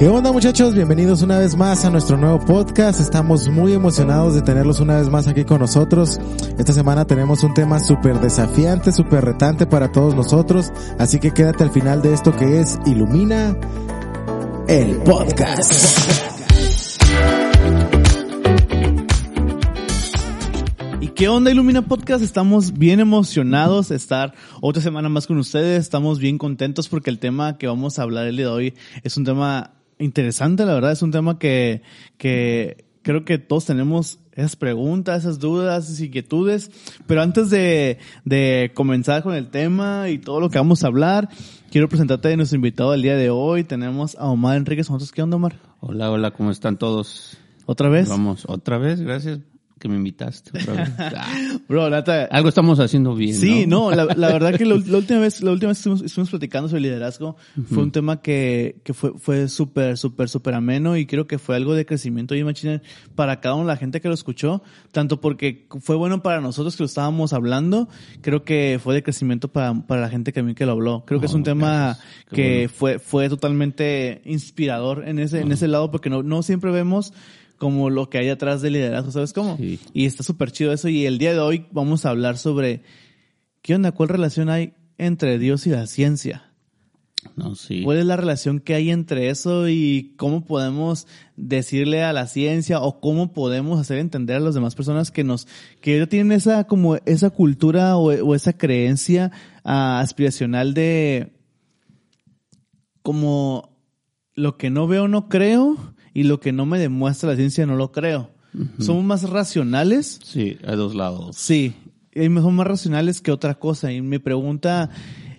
¿Qué onda muchachos? Bienvenidos una vez más a nuestro nuevo podcast. Estamos muy emocionados de tenerlos una vez más aquí con nosotros. Esta semana tenemos un tema súper desafiante, súper retante para todos nosotros. Así que quédate al final de esto que es Ilumina el podcast. ¿Y qué onda Ilumina Podcast? Estamos bien emocionados de estar otra semana más con ustedes. Estamos bien contentos porque el tema que vamos a hablar el día de hoy es un tema interesante, la verdad. Es un tema que, que creo que todos tenemos esas preguntas, esas dudas, esas inquietudes. Pero antes de, de comenzar con el tema y todo lo que vamos a hablar, quiero presentarte a nuestro invitado del día de hoy. Tenemos a Omar Enríquez. ¿Nosotros qué onda, Omar? Hola, hola, ¿cómo están todos? ¿Otra vez? Vamos, otra vez, gracias que me invitaste. Ah, Bro, neta, algo estamos haciendo bien, Sí, ¿no? no, la, la verdad que la, la última vez, la última vez estuvimos, estuvimos platicando sobre liderazgo, fue un tema que, que fue, fue súper, súper, súper ameno y creo que fue algo de crecimiento y machine para cada de la gente que lo escuchó, tanto porque fue bueno para nosotros que lo estábamos hablando, creo que fue de crecimiento para, para la gente que también que lo habló. Creo que es un Oh, tema gracias. Qué que bueno. fue, fue totalmente inspirador en ese, en ese lado porque no, no siempre vemos como lo que hay atrás del liderazgo, ¿sabes cómo? Sí. Y está súper chido eso. Y el día de hoy vamos a hablar sobre qué onda, cuál relación hay entre Dios y la ciencia. No, sí. ¿Cuál es la relación que hay entre eso y cómo podemos decirle a la ciencia o cómo podemos hacer entender a las demás personas que nos, que tienen esa, como esa cultura o, o esa creencia ah, aspiracional de como lo que no veo no creo y lo que no me demuestra la ciencia no lo creo. Somos más racionales Sí, hay dos lados. Sí, y son más racionales que otra cosa. Y mi pregunta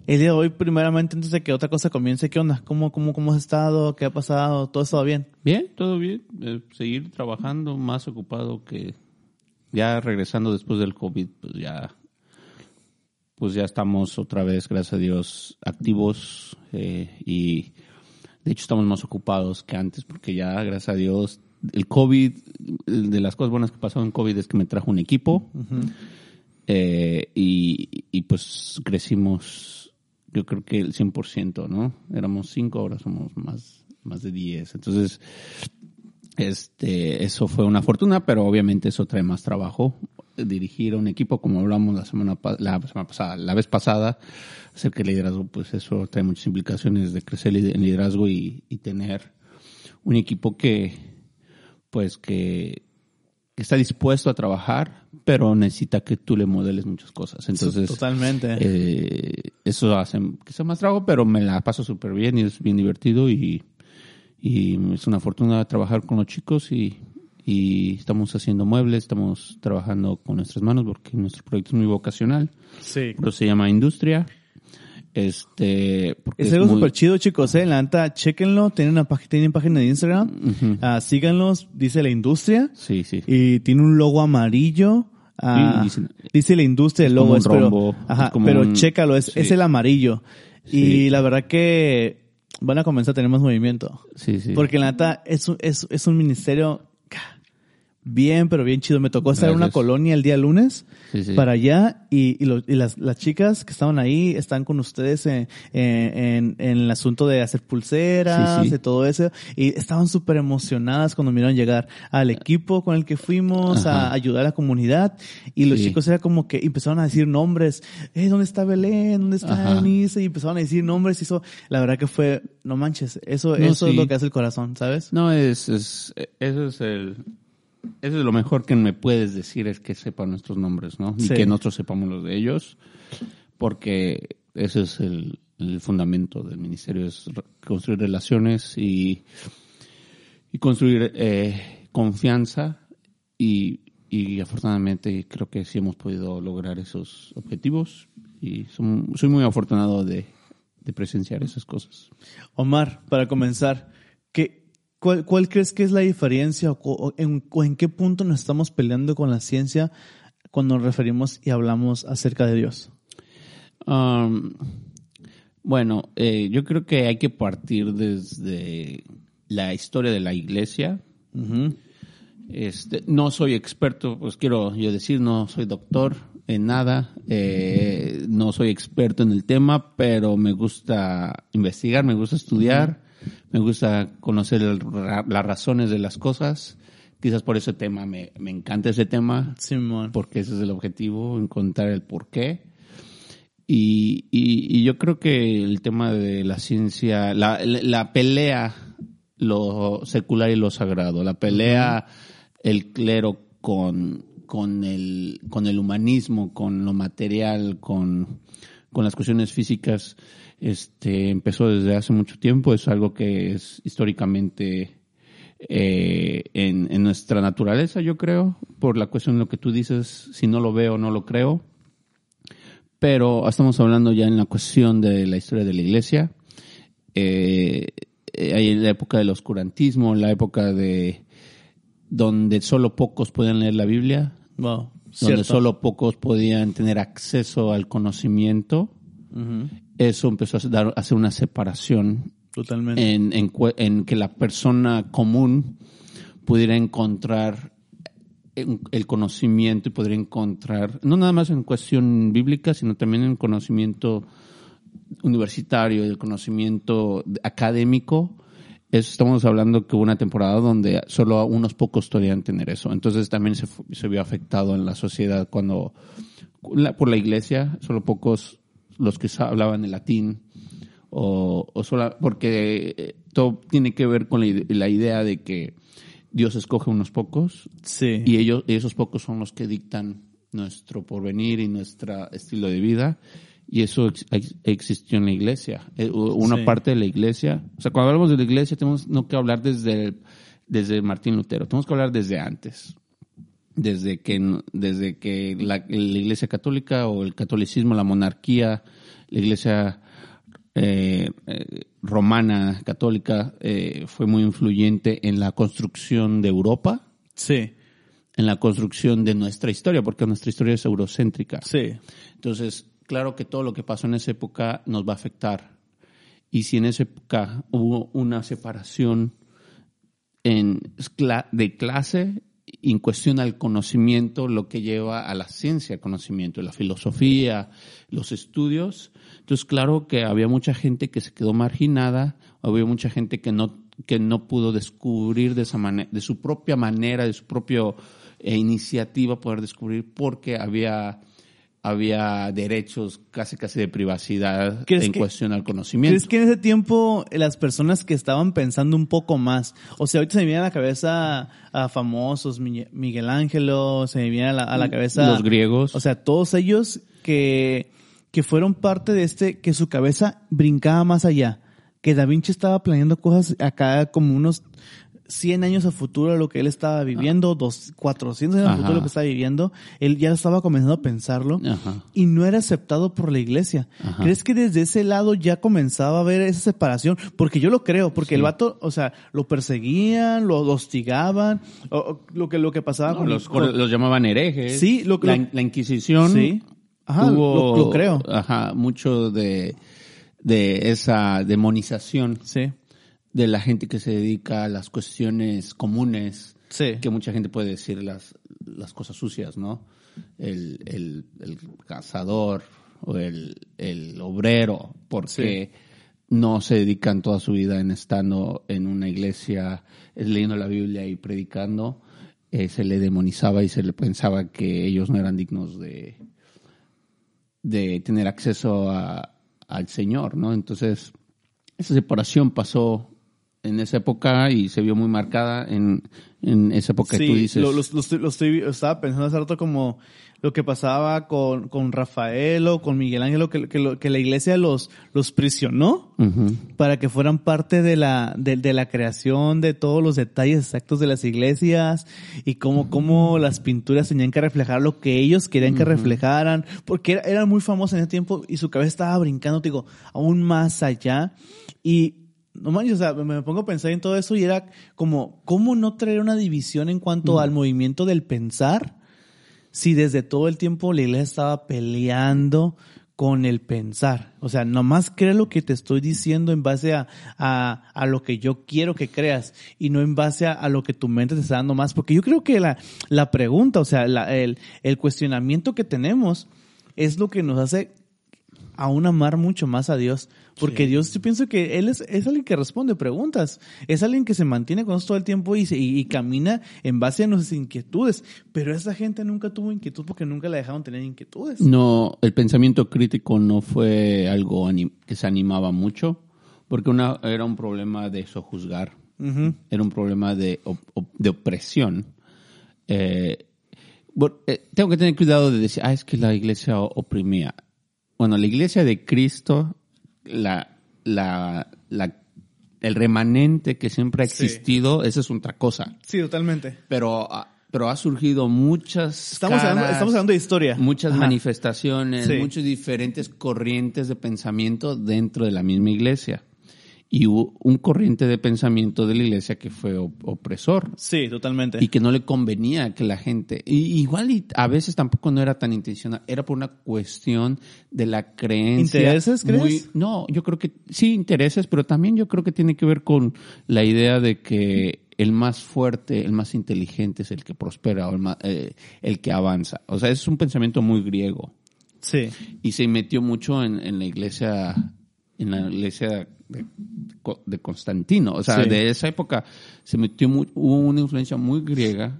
el día de hoy, primeramente, antes de que otra cosa comience, ¿qué onda? ¿Cómo, cómo, cómo has estado? ¿Qué ha pasado? ¿Todo ha estado bien? Bien, todo bien. Eh, seguir trabajando, más ocupado que ya regresando después del COVID, pues ya, pues ya estamos otra vez, gracias a Dios, activos eh, y de hecho estamos más ocupados que antes porque ya, gracias a Dios, el COVID, de las cosas buenas que pasó en COVID es que me trajo un equipo eh, y, y pues crecimos, yo creo que el 100%, ¿no? Éramos cinco, ahora somos más, más de 10. Entonces, este, eso fue una fortuna, pero obviamente eso trae más trabajo. Dirigir a un equipo, como hablamos la semana, la semana pasada, la vez pasada, acerca del liderazgo, pues eso trae muchas implicaciones de crecer en liderazgo y, y tener un equipo que, pues que, que está dispuesto a trabajar, pero necesita que tú le modeles muchas cosas. Entonces, Totalmente. eh, eso hace que sea más trabajo, pero me la paso súper bien y es bien divertido y, y es una fortuna trabajar con los chicos y, y estamos haciendo muebles, estamos trabajando con nuestras manos porque nuestro proyecto es muy vocacional, sí. pero se llama Industria. Este, porque Es algo muy- súper chido, chicos, eh. La neta, chéquenlo. Tienen una página, tienen página de Instagram. Ah, síganlos. Dice la industria. Sí, sí. Y tiene un logo amarillo. Ah, Sí, dice- dice la industria, el es logo como un es, pero, rombo, ajá, es como pero un- chécalo, es, sí. es el amarillo. Y Sí. la verdad que van a comenzar a tener más movimiento. Sí, sí. Porque la neta es, es, es un ministerio bien, pero bien chido. Me tocó estar en una colonia el día lunes Sí, sí. para allá y, y, lo- y las, las chicas que estaban ahí están con ustedes en, en, el asunto de hacer pulseras, Sí, de todo eso. Y estaban súper emocionadas cuando miraron llegar al equipo con el que fuimos a ayudar a la comunidad. Y los chicos era como que empezaron a decir nombres. Eh, ¿dónde está Belén? ¿Dónde está. Eunice? Y empezaron a decir nombres y eso, la verdad que fue, no manches, eso, No, eso es lo que hace el corazón, ¿sabes? No, es, es, eso es el, eso es lo mejor que me puedes decir es que sepan nuestros nombres, ¿no? Y Sí. que nosotros sepamos los de ellos. Porque ese es el, el fundamento del ministerio, es construir relaciones y, y construir eh, confianza y, y afortunadamente creo que sí hemos podido lograr esos objetivos y son- soy muy afortunado de, de presenciar esas cosas. Omar, para comenzar, ¿qué, cuál, cuál crees que es la diferencia o, o en, o en qué punto nos estamos peleando con la ciencia cuando nos referimos y hablamos acerca de Dios? Um, bueno, eh, yo creo que hay que partir desde la historia de la iglesia. Este, no soy experto, pues quiero yo decir, no soy doctor en nada, eh, no soy experto en el tema, pero me gusta investigar, me gusta estudiar, me gusta conocer el las razones de las cosas. Quizás por ese tema me, me encanta ese tema Simón. porque ese es el objetivo, encontrar el por qué. Y, y, y yo creo que el tema de la ciencia, la, la- la pelea, lo secular y lo sagrado, la pelea, el clero con, con, el, con el humanismo, con lo material, con, con las cuestiones físicas, este, empezó desde hace mucho tiempo, es algo que es históricamente eh, en, en nuestra naturaleza, yo creo, por la cuestión de lo que tú dices, si no lo veo, no lo creo. Pero estamos hablando ya en la cuestión de la historia de la iglesia. Eh, eh, la época del oscurantismo, la época de donde solo pocos podían leer la Biblia, Wow. Donde solo pocos podían tener acceso al conocimiento. Eso empezó a dar- hacer una separación Totalmente. en, en, que la persona común pudiera encontrar en- el conocimiento y podría encontrar, no nada más en cuestión bíblica, sino también en conocimiento universitario, el conocimiento académico. Eso estamos hablando que hubo una temporada donde solo unos pocos podían tener eso. Entonces también se, se vio afectado en la sociedad cuando, la- por la iglesia, solo pocos los que hablaban el latín o, o sola, porque eh, todo tiene que ver con la, la idea de que Dios escoge unos pocos sí. y ellos, esos pocos son los que dictan nuestro porvenir y nuestro estilo de vida. Y eso ex- ex- existió en la iglesia. Eh, Una Sí. parte de la iglesia. O sea, cuando hablamos de la iglesia, tenemos no que hablar desde, el- desde Martín Lutero. Tenemos que hablar desde antes. Desde que, desde que la, la iglesia católica o el catolicismo, la monarquía, la iglesia eh, eh, romana católica eh, fue muy influyente en la construcción de Europa Sí. en la construcción de nuestra historia, porque nuestra historia es eurocéntrica. Sí. Entonces, claro que todo lo que pasó en esa época nos va a afectar. Y si en esa época hubo una separación en, de clase, en cuestión al conocimiento, lo que lleva a la ciencia, el conocimiento, la filosofía, los estudios. Entonces, claro que había mucha gente que se quedó marginada, había mucha gente que no, que no pudo descubrir de esa de su propia manera, de su propia iniciativa poder descubrir porque había había derechos casi casi de privacidad ¿Crees en que- cuestión al conocimiento. ¿Crees que en ese tiempo las personas que estaban pensando un poco más, o sea, ahorita se me viene a la cabeza a famosos, Mi- Miguel Ángelo, se me viene a la, a la cabeza... Los griegos. O sea, todos ellos que, que fueron parte de este, que su cabeza brincaba más allá, que Da Vinci estaba planeando cosas acá como unos 100 años a futuro lo que él estaba viviendo, dos, 400 años a futuro lo que estaba viviendo, él ya estaba comenzando a pensarlo Ajá. y no era aceptado por la iglesia. Ajá. ¿Crees que desde ese lado ya comenzaba a haber esa separación? Porque yo lo creo, porque el vato, o sea, lo perseguían, lo hostigaban, o- o lo que lo que pasaba No, con los, con- los llamaban herejes. Sí, lo- la, lo- la Inquisición Sí. Ajá, tuvo, lo- lo creo. Ajá, mucho de, de esa demonización Sí, de la gente que se dedica a las cuestiones comunes, sí, que mucha gente puede decir las, las cosas sucias, ¿no? El, el, el cazador o el, el obrero, porque no se dedican toda su vida en estando en una iglesia, eh, leyendo la Biblia y predicando, eh, se le demonizaba y se le pensaba que ellos no eran dignos de, de tener acceso a- al Señor, ¿no? Entonces, esa separación pasó en esa época y se vio muy marcada en, en esa época que tú dices. Lo, lo, lo estoy, lo estoy- estaba pensando hace rato como lo que pasaba con, con Rafael o con Miguel Ángel, que, que, que la iglesia los, los prisionó para que fueran parte de la, de, de la creación de todos los detalles exactos de las iglesias y cómo, cómo las pinturas tenían que reflejar lo que ellos querían que reflejaran, porque era, eran muy famosos en ese tiempo y su cabeza estaba brincando, te digo, aún más allá. Y no manches, o sea, me pongo a pensar en todo eso y era como, ¿cómo no traer una división en cuanto al movimiento del pensar? si desde todo el tiempo la iglesia estaba peleando con el pensar. O sea, nomás cree lo que te estoy diciendo en base a, a, a lo que yo quiero que creas y no en base a, a lo que tu mente te está dando más. Porque yo creo que la, la pregunta, o sea, la- el, el cuestionamiento que tenemos es lo que nos hace aún amar mucho más a Dios. Porque Dios, yo pienso que Él es, es alguien que responde preguntas. Es alguien que se mantiene con nosotros todo el tiempo y, se- y, y camina en base a nuestras inquietudes. Pero esa gente nunca tuvo inquietud porque nunca la dejaron tener inquietudes. No, el pensamiento crítico no fue algo que se animaba mucho, porque una, era un problema de sojuzgar, Ujú. era un problema de, op- op- de opresión. Eh, bueno, eh, tengo que tener cuidado de decir, ah, es que la iglesia oprimía. Bueno, la iglesia de Cristo, la, la, la, el remanente que siempre ha Sí. existido, esa es otra cosa. Sí, totalmente. Pero, ah, pero ha surgido muchas Estamos hablando, estamos hablando de historia. muchas Ajá. manifestaciones, Sí. muchas diferentes corrientes de pensamiento dentro de la misma iglesia. Y hubo un corriente de pensamiento de la iglesia que fue op- opresor Sí, totalmente. y que no le convenía que la gente, y igual y a veces tampoco no era tan intencional, era por una cuestión de la creencia. ¿Intereses, crees? muy- no, yo creo que sí, intereses, pero también yo creo que tiene que ver con la idea de que el más fuerte, el más inteligente es el que prospera o el, ma- eh, el que avanza. O sea, es un pensamiento muy griego Sí. y se metió mucho en, en la iglesia en la iglesia de, de Constantino o sea Sí. de esa época se metió hubo una influencia muy griega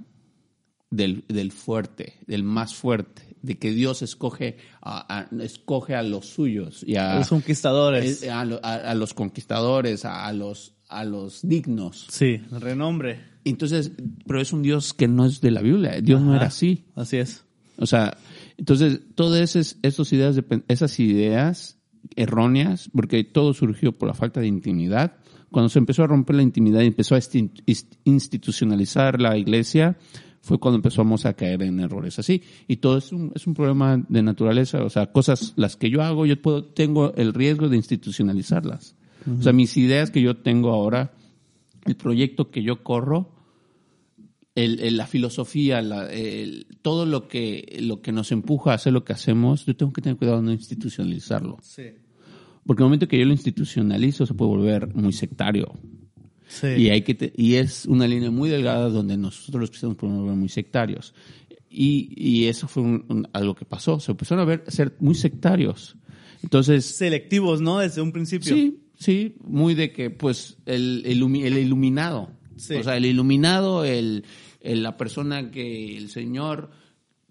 del, del fuerte del más fuerte de que Dios escoge a, a- escoge a los suyos y a, Los conquistadores. a, lo- a- a los conquistadores a, los a los dignos sí, renombre. entonces pero es un Dios que no es de la Biblia Dios no era así Así es. o sea, entonces, todas esas, esas ideas, de, esas ideas erróneas, porque todo surgió por la falta de intimidad, cuando se empezó a romper la intimidad y empezó a institucionalizar la iglesia, fue cuando empezamos a caer en errores así. Y todo es un, es un problema de naturaleza, o sea, cosas, las que yo hago, yo puedo, tengo el riesgo de institucionalizarlas. O sea, mis ideas que yo tengo ahora, el proyecto que yo corro, el, el- la filosofía, la- el- todo lo que, lo que nos empuja a hacer lo que hacemos, yo tengo que tener cuidado de no institucionalizarlo. Sí. Porque el momento que yo lo institucionalizo se puede volver muy sectario. Sí. Y, hay que te- y es una línea muy delgada donde nosotros los cristianos podemos volver muy sectarios. Y, y eso fue un- un- algo que pasó. Se empezaron a ver ser muy sectarios. Entonces, Selectivos, ¿no? Desde un principio. Sí, sí, muy de que, pues, el, el, ilumi- el iluminado. Sí. O sea, el iluminado, el, el- la persona que el Señor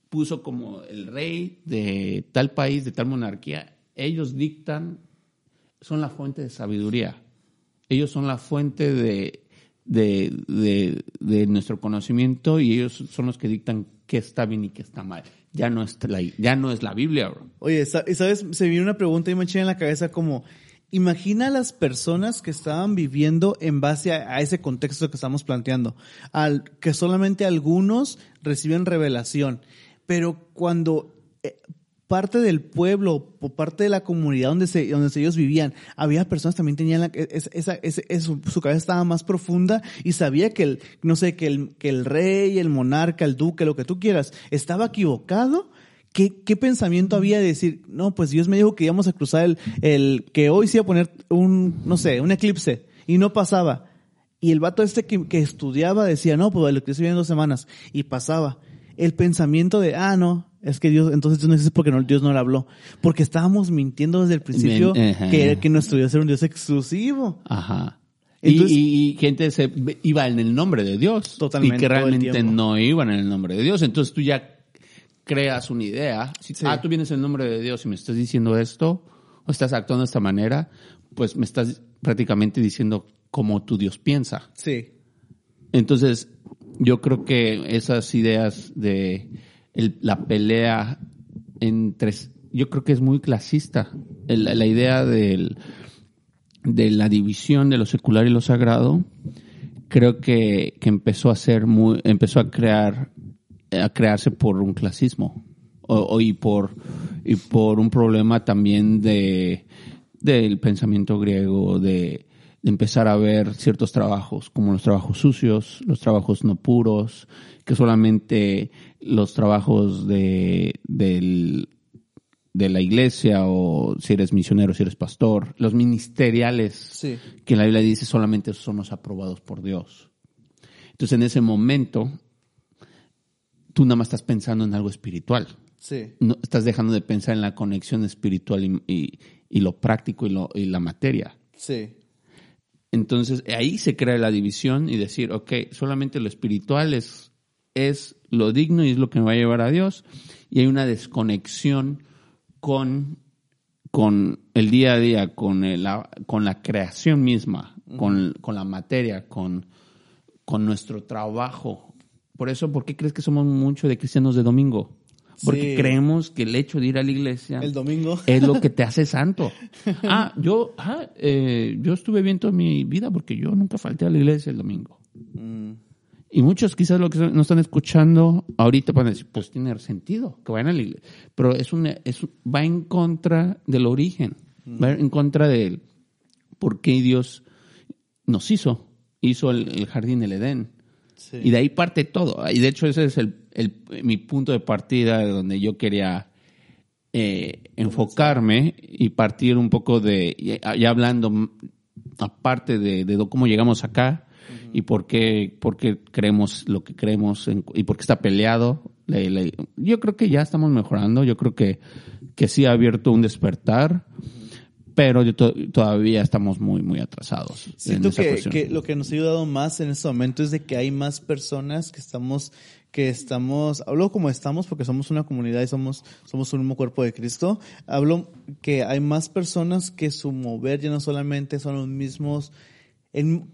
puso como el rey de tal país, de tal monarquía, ellos dictan, son la fuente de sabiduría. Ellos son la fuente de, de, de, nuestro conocimiento y ellos son los que dictan qué está bien y qué está mal. Ya no es la, ya no es la Biblia, bro. Oye, ¿sabes? Se vino una pregunta y me eché en la cabeza como, imagina las personas que estaban viviendo en base a, a ese contexto que estamos planteando, al, que solamente algunos reciben revelación, pero cuando eh, parte del pueblo o parte de la comunidad donde, se, donde ellos vivían, había personas que también tenían la, es- esa, eso, su cabeza estaba más profunda y sabía que el, no sé, que el, que el rey, el monarca, el duque, lo que tú quieras, estaba equivocado. ¿Qué, ¿Qué pensamiento había de decir, no, pues Dios me dijo que íbamos a cruzar el, el, que hoy se iba a poner un, no sé, un eclipse y no pasaba? Y el vato este que, que estudiaba decía, no, pues el eclipse viene en dos semanas y pasaba. El pensamiento de, ah, no, es que Dios, entonces Dios no existe porque no, Dios no le habló. Porque estábamos mintiendo desde el principio Bien, que, que nuestro Dios era un Dios exclusivo. Ajá. Entonces- y, y- y gente se iba en el nombre de Dios. Totalmente, Y que realmente no iban en el nombre de Dios. Entonces tú ya creas una idea. Si, Sí. Ah, tú vienes en el nombre de Dios y me estás diciendo esto, o estás actuando de esta manera, pues me estás prácticamente diciendo como tu Dios piensa. Sí. Entonces, yo creo que esas ideas de el- la pelea entre, yo creo que es muy clasista. El- la idea del, de la división de lo secular y lo sagrado, creo que, que empezó a ser muy, empezó a crear, a crearse por un clasismo. O, y por, y por un problema también de, del pensamiento griego, de, de empezar a ver ciertos trabajos, como los trabajos sucios, los trabajos no puros, que solamente los trabajos de, del, de la iglesia o si eres misionero, si eres pastor, los ministeriales Sí. que la Biblia dice solamente son los aprobados por Dios. Entonces en ese momento tú nada más estás pensando en algo espiritual. Sí. No, estás dejando de pensar en la conexión espiritual y, y- y lo práctico y, lo, y la materia. Sí. Entonces ahí se crea la división y decir, ok, solamente lo espiritual es, es lo digno y es lo que me va a llevar a Dios. Y hay una desconexión con, con el día a día, con, el- la, con la creación misma, con, con la materia, con, con nuestro trabajo. Por eso, ¿por qué crees que somos mucho de cristianos de domingo? Porque Sí. creemos que el hecho de ir a la iglesia El domingo. es lo que te hace santo. Ah, yo, ah, eh, yo estuve bien toda mi vida porque yo nunca falté a la iglesia el domingo. Mm, Y muchos quizás lo que no están escuchando ahorita van a decir, pues tiene sentido que vayan a la iglesia. Pero es un, es, va en contra del origen, va en contra del por qué Dios nos hizo. Hizo el, el jardín del Edén. Sí. Y de ahí parte todo. Y de hecho ese es el, el- mi punto de partida de donde yo quería eh, enfocarme y partir un poco de, ya, hablando aparte de, de cómo llegamos acá y por qué, por qué creemos lo que creemos en- y por qué está peleado. La- yo creo que ya estamos mejorando, yo creo que, que sí ha abierto un despertar, pero yo to- todavía estamos muy, muy atrasados. en Siento que, lo que nos ha ayudado más en este momento es de que hay más personas que estamos, que estamos, hablo como estamos porque somos una comunidad y somos, somos un mismo cuerpo de Cristo. Hablo que hay más personas que su mover ya no solamente son los mismos, en,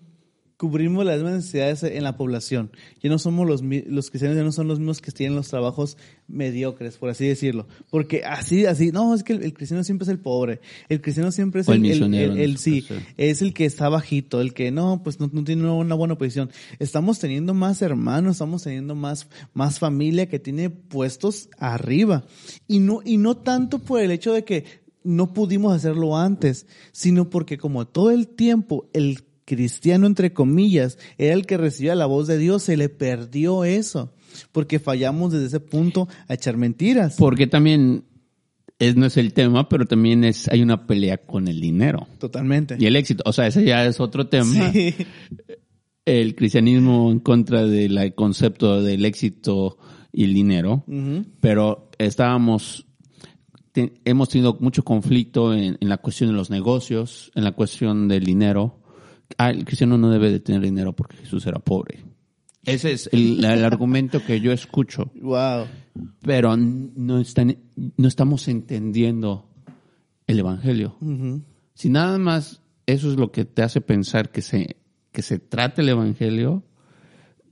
cubrimos las mismas necesidades en la población. Ya no somos los, los cristianos, ya no son los mismos que tienen los trabajos mediocres, por así decirlo. Porque así, así, no, es que el, el cristiano siempre es el pobre. El cristiano siempre es el el, el- el- sí, es el que está bajito, el que no, pues no, no tiene una buena posición. Estamos teniendo más hermanos, estamos teniendo más, más familia que tiene puestos arriba. Y no, y no tanto por el hecho de que no pudimos hacerlo antes, sino porque como todo el tiempo el cristiano, entre comillas, era el que recibía la voz de Dios, se le perdió eso. Porque fallamos desde ese punto a echar mentiras. Porque también es, no es el tema, pero también es hay una pelea con el dinero Totalmente. y el éxito. O sea, ese ya es otro tema. Sí. El cristianismo en contra del concepto del éxito y el dinero. Pero estábamos, hemos tenido mucho conflicto en, en la cuestión de los negocios, en la cuestión del dinero. Ah, el cristiano no debe de tener dinero porque Jesús era pobre. Ese es el, el argumento que yo escucho Wow. pero no, están, no estamos entendiendo el Evangelio. Si nada más eso es lo que te hace pensar que se, que se trata el Evangelio,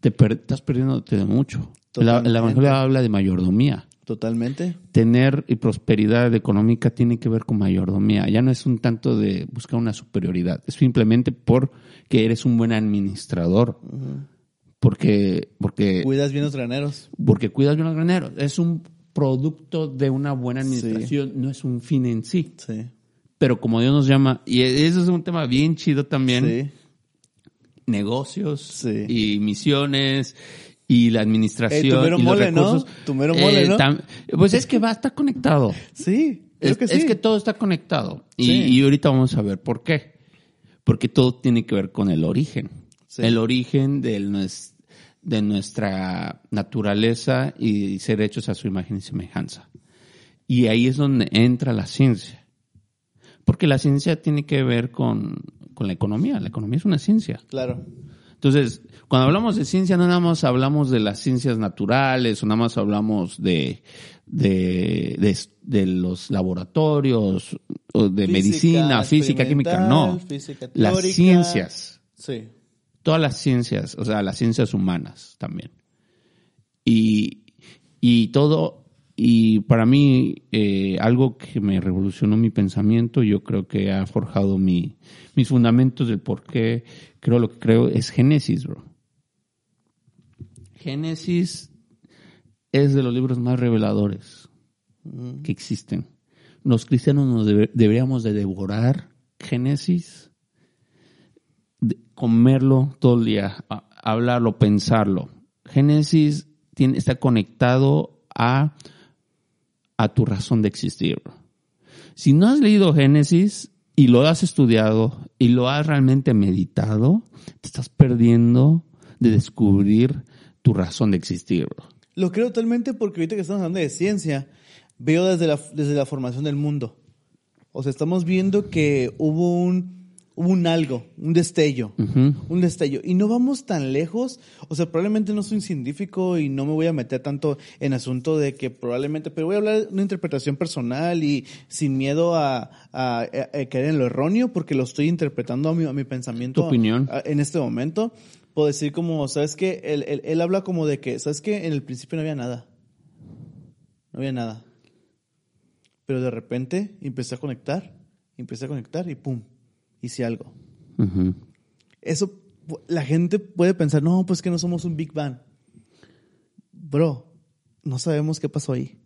te per- estás perdiéndote de mucho. El. Evangelio habla de mayordomía. Totalmente. Tener y prosperidad económica tiene que ver con mayordomía. Ya no es un tanto de buscar una superioridad. Es simplemente porque eres un buen administrador. Porque, porque Cuidas bien los graneros. porque cuidas bien los graneros. Es un producto de una buena administración, no es un fin en sí. Sí. Pero como Dios nos llama, y eso es un tema bien chido también, Sí. negocios Sí. y misiones y la administración Eh, tu mero y los mole, ¿no? recursos. Tu mero mole, ¿no? tam- pues es que va, está conectado. Sí. Creo Es que sí. es que todo está conectado. Y, Sí. y ahorita vamos a ver por qué. Porque todo tiene que ver con el origen. Sí. El origen del de nuestra naturaleza y ser hechos a su imagen y semejanza. Y ahí es donde entra la ciencia. Porque la ciencia tiene que ver con, con la economía. La economía es una ciencia. Claro. Entonces, cuando hablamos de ciencia, no nada más hablamos de las ciencias naturales, o nada más hablamos de, de, de, de los laboratorios, o de Física medicina, física, química, no. Las ciencias. Sí. Todas las ciencias, o sea, las ciencias humanas también. Y, y todo, y para mí, eh, algo que me revolucionó mi pensamiento, yo creo que ha forjado mi, mis fundamentos del por qué creo lo que creo, es Génesis, bro. Génesis es de los libros más reveladores que existen. Los cristianos nos debe- deberíamos de devorar Génesis, de- comerlo todo el día, a- hablarlo, pensarlo. Génesis tiene, está conectado a, a tu razón de existir. Si no has leído Génesis y lo has estudiado y lo has realmente meditado, te estás perdiendo de descubrir tu razón de existir. Lo creo totalmente porque ahorita que estamos hablando de ciencia, veo desde la, desde la formación del mundo. O sea, estamos viendo que hubo un, hubo un algo, un destello, un destello. Y no vamos tan lejos. O sea, probablemente no soy un científico y no me voy a meter tanto en asunto de que probablemente, pero voy a hablar de una interpretación personal y sin miedo a, a- a caer en lo erróneo porque lo estoy interpretando a mi, a mi pensamiento. Tu opinión. en este momento. Puedo decir como, ¿sabes qué? Él, él, él habla como de que, ¿sabes qué? En el principio no había nada. No había nada. Pero de repente empecé a conectar, empecé a conectar y pum, hice algo. Eso, la gente puede pensar, no, pues que no somos un Big Bang. Bro, no sabemos qué pasó ahí.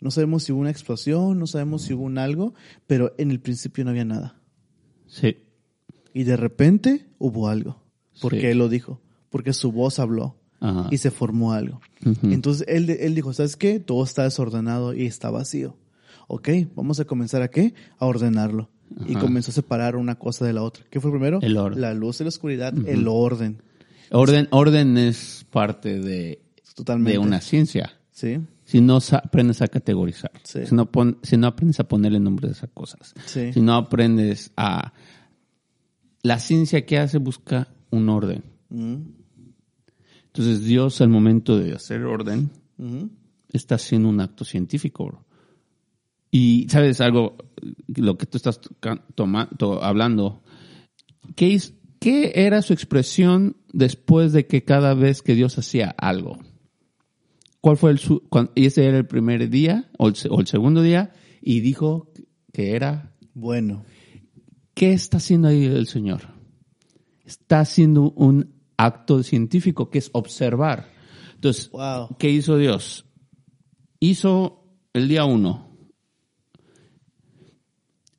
No sabemos si hubo una explosión, no sabemos si hubo un algo, pero en el principio no había nada. Sí. Y de repente hubo algo. Porque Sí. él lo dijo. Porque su voz habló. Ajá. Y se formó algo. Entonces él, él dijo, ¿sabes qué? Todo está desordenado y está vacío. Ok, vamos a comenzar a qué? A ordenarlo. Y comenzó a separar una cosa de la otra. ¿Qué fue primero? El orden. La luz y la oscuridad, el orden. Orden, orden es parte de, Totalmente. de una ciencia. Sí, Si no aprendes a categorizar, Sí. si, no pon- si no aprendes a ponerle nombre a esas cosas, Sí. si no aprendes a... La ciencia que hace busca un orden. Mm, Entonces Dios al momento de hacer orden está haciendo un acto científico. bro. Y sabes algo, lo que tú estás toca- toma- to- hablando, ¿qué, es- ¿qué era su expresión después de que cada vez que Dios hacía algo? ¿Cuál fue el su, cuan- y ese era el primer día o el, se- o el segundo día y dijo que era Bueno, ¿Qué está haciendo ahí el Señor? Está haciendo un acto científico que es observar. Entonces, Wow. ¿qué hizo Dios? Hizo el día uno.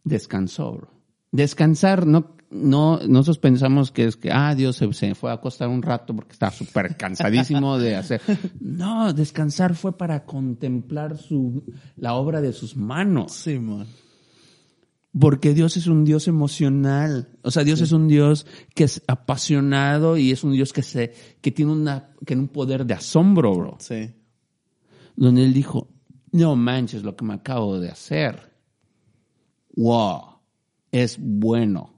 Descansó. bro. Descansar, no, no, nosotros pensamos que es que, ah, Dios se, se fue a acostar un rato porque estaba súper cansadísimo de hacer. No, descansar fue para contemplar su, la obra de sus manos. Simón. Porque Dios es un Dios emocional. O sea, Dios es un Dios que es apasionado y es un Dios que se, que tiene una, que tiene un poder de asombro, bro. Sí. Donde él dijo, no manches lo que me acabo de hacer. Wow. Es bueno.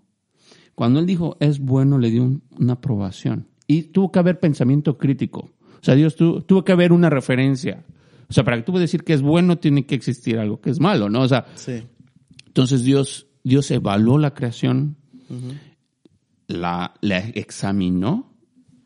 Cuando él dijo es bueno, le dio un- una aprobación. Y tuvo que haber pensamiento crítico. O sea, Dios tu- tuvo que haber una referencia. O sea, para que tú puedas decir que es bueno, tiene que existir algo que es malo, ¿no? O sea, Sí. entonces Dios, Dios evaluó la creación, la, la examinó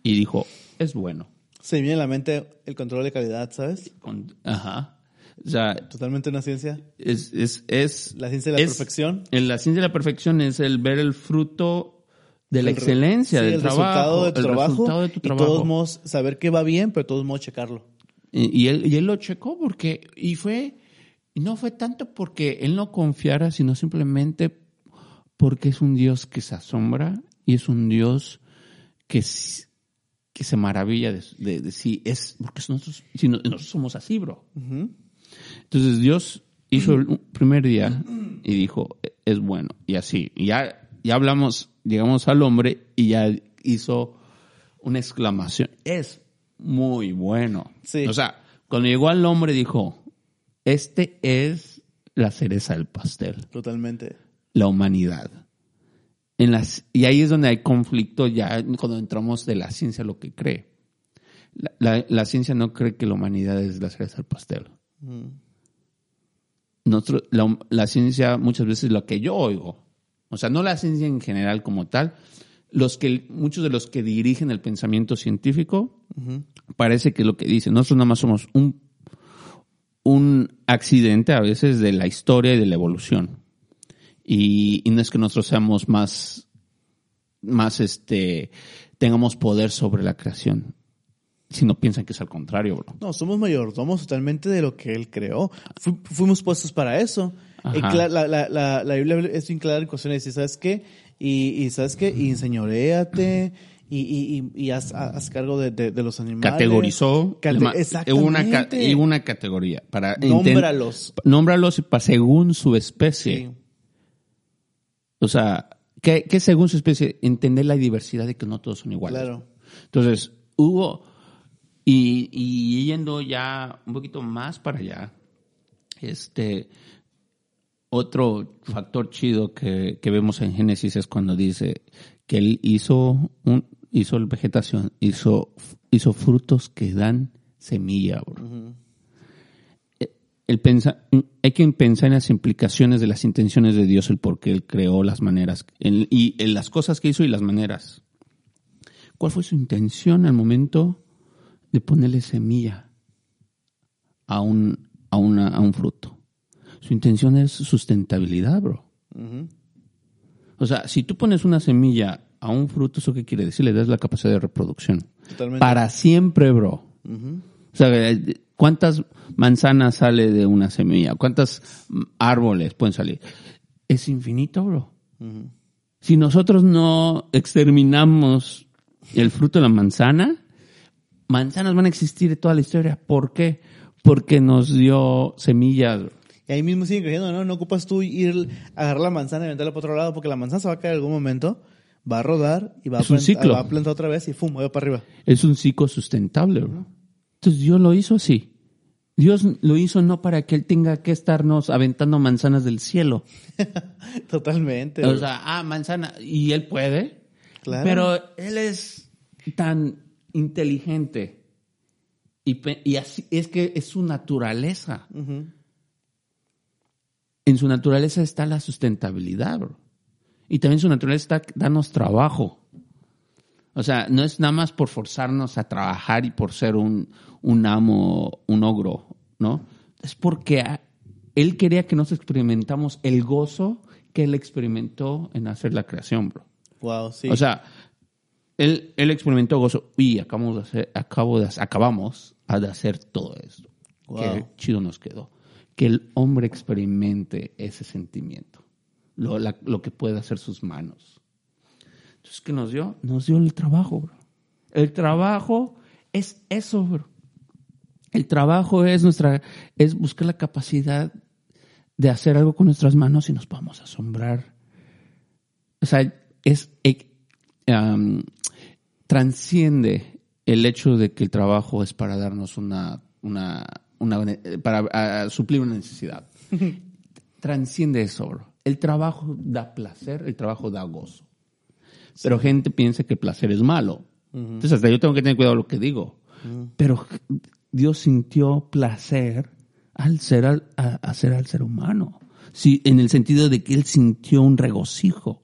y dijo, es bueno. Se me viene a la mente el control de calidad, ¿sabes? Con- ajá. O sea, Totalmente una ciencia. es, es, es La ciencia de la es- perfección. en la ciencia de la perfección es el ver el fruto de la El excelencia sí, del el trabajo. resultado de tu el trabajo. resultado de tu Y trabajo. todos modos, saber que va bien, pero todos modos checarlo. Y, y él, y él lo checó porque, y fue, y no fue tanto porque él no confiara, sino simplemente porque es un Dios que se asombra y es un Dios que, que se maravilla de, de, de sí. Es porque nosotros, si no- nosotros somos así, bro. Entonces Dios hizo el primer día y dijo, es bueno, y así. Ya, ya hablamos, llegamos al hombre y ya hizo una exclamación. Es muy bueno. Sí. O sea, cuando llegó al hombre dijo, este es la cereza del pastel, Totalmente. la humanidad. En las, y ahí es donde hay conflicto ya cuando entramos de la ciencia lo que cree. La, la- la ciencia no cree que la humanidad es la cereza del pastel. Nosotros, la, la ciencia muchas veces lo que yo oigo, o sea, no la ciencia en general como tal, los que, muchos de los que dirigen el pensamiento científico, parece que lo que dicen, nosotros nada más somos un, un accidente a veces de la historia y de la evolución. Y, y no es que nosotros seamos más, más este, tengamos poder sobre la creación si no piensan que es al contrario, bro. No, somos mayordomos totalmente de lo que él creó. Fu- fuimos puestos para eso. La, la, la, la Biblia es bien clara en cuestiones. Y ¿sabes qué? Y, y ¿sabes qué? Y enseñoréate. Y, y, y, y haz, haz cargo de, de, de los animales. Categorizó. Cate- exactamente. Una, una categoría para Nómbralos. Nómbralos pa- según su especie. Sí. O sea, ¿qué, qué según su especie? Entender la diversidad de que no todos son iguales. Claro. Entonces, hubo, y, y yendo ya un poquito más para allá, este, otro factor chido que, que vemos en Génesis es cuando dice que él hizo un, hizo vegetación, hizo, hizo frutos que dan semilla, bro. Eh, El pensa- hay que pensar en las implicaciones de las intenciones de Dios, el por qué Él creó las maneras, en- y en las cosas que hizo y las maneras. ¿Cuál fue su intención al momento de ponerle semilla a un, a una, a un fruto? Su intención es sustentabilidad, bro. O sea, si tú pones una semilla a un fruto, ¿eso qué quiere decir? Le das la capacidad de reproducción. Totalmente. Para siempre, bro. O sea, ¿cuántas manzanas sale de una semilla? ¿Cuántos mm, árboles pueden salir? Es infinito, bro. Si nosotros no exterminamos el fruto de la manzana, manzanas van a existir toda la historia. ¿Por qué? Porque nos dio semillas. Y ahí mismo siguen creciendo, ¿no? No ocupas tú ir a agarrar la manzana y aventarla para otro lado porque la manzana se va a caer en algún momento, va a rodar y va, Es a, un plant- ciclo. va a plantar otra vez y ¡fum! va para arriba. Es un ciclo sustentable, bro. Entonces Dios lo hizo así. Dios lo hizo no para que Él tenga que estarnos aventando manzanas del cielo. Totalmente. O sea, ah, manzana. Y Él puede. Claro. Pero Él es tan inteligente. Y, así es que es su naturaleza. En su naturaleza está la sustentabilidad, bro. Y también su naturaleza está darnos trabajo. O sea, no es nada más por forzarnos a trabajar y por ser un, un amo, un ogro, ¿no? Es porque a- él quería que nos experimentamos el gozo que él experimentó en hacer la creación, bro. Wow, sí. O sea, él, él experimentó gozo y acabamos de hacer, acabo de, acabamos de hacer todo esto. Wow. Qué chido nos quedó. Que el hombre experimente ese sentimiento, lo, la- lo que puede hacer sus manos. Entonces, ¿qué nos dio? Nos dio el trabajo, bro. El trabajo es eso, bro. El trabajo es nuestra, es buscar la capacidad de hacer algo con nuestras manos y nos podamos asombrar o sea, es um, transciende el hecho de que el trabajo es para darnos una, una, una eh, para suplir una necesidad. transciende eso, bro. El trabajo da placer, el trabajo da gozo. Pero gente piensa que placer es malo. Entonces, hasta yo tengo que tener cuidado lo que digo. Pero Dios sintió placer al ser al, a- hacer al ser humano. Sí, en el sentido de que él sintió un regocijo.